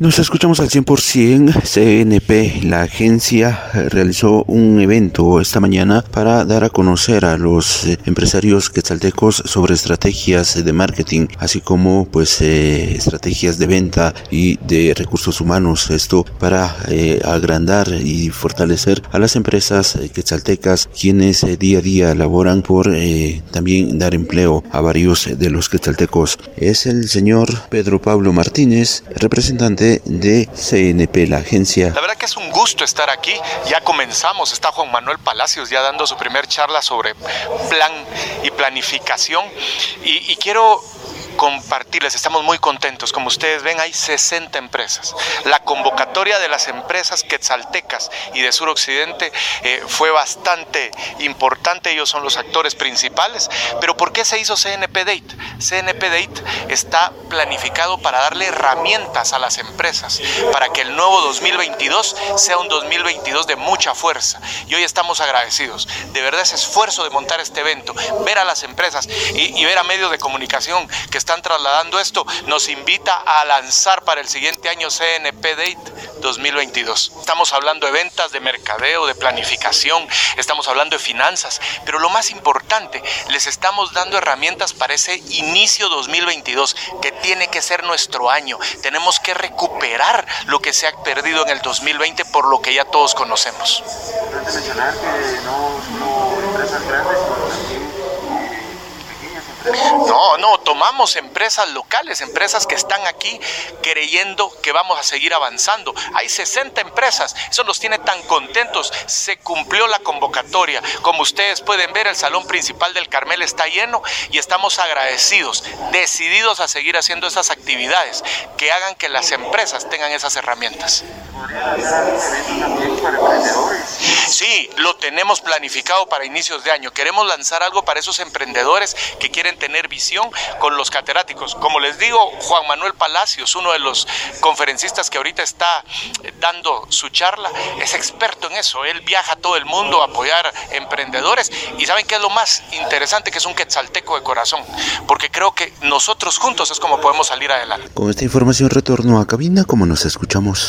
Nos escuchamos al 100%. CNP, la agencia, realizó un evento esta mañana para dar a conocer a los eh, empresarios quetzaltecos sobre estrategias de marketing, así como pues eh, estrategias de venta y de recursos humanos. Esto para eh, agrandar y fortalecer a las empresas quetzaltecas, quienes día a día laboran por también dar empleo a varios de los quetzaltecos. Es el señor Pedro Pablo Martínez, representante de CNP, la agencia. La verdad que es un gusto estar aquí. Ya comenzamos. Está Juan Manuel Palacios ya dando su primer charla sobre plan y planificación. Y, y quiero compartirles, estamos muy contentos. Como ustedes ven, hay 60 empresas. La convocatoria de las empresas quetzaltecas y de suroccidente eh, fue bastante importante, ellos son los actores principales. Pero ¿por qué se hizo CNP Date? CNP Date está planificado para darle herramientas a las empresas, para que el nuevo 2022 sea un 2022 de mucha fuerza. Y hoy estamos agradecidos. De verdad ese esfuerzo de montar este evento, ver a las empresas y, y ver a medios de comunicación que están trasladando esto, nos invita a lanzar para el siguiente año CNP Date 2022. Estamos hablando de ventas, de mercadeo, de planificación, estamos hablando de finanzas, pero lo más importante, les estamos dando herramientas para ese inicio 2022, que tiene que ser nuestro año. Tenemos que recuperar lo que se ha perdido en el 2020 por lo que ya todos conocemos. mencionar que no empresas grandes, no, no, tomamos empresas locales, empresas que están aquí creyendo que vamos a seguir avanzando. Hay 60 empresas, eso nos tiene tan contentos. Se cumplió la convocatoria. Como ustedes pueden ver, el salón principal del Carmel está lleno y estamos agradecidos, decididos a seguir haciendo esas actividades que hagan que las empresas tengan esas herramientas. Tenemos planificado para inicios de año. Queremos lanzar algo para esos emprendedores que quieren tener visión con los catedráticos. Como les digo, Juan Manuel Palacios, uno de los conferencistas que ahorita está eh, dando su charla, es experto en eso. Él viaja a todo el mundo a apoyar emprendedores y saben qué es lo más interesante, que es un quetzalteco de corazón, porque creo que nosotros juntos es como podemos salir adelante. Con esta información retorno a cabina, como nos escuchamos.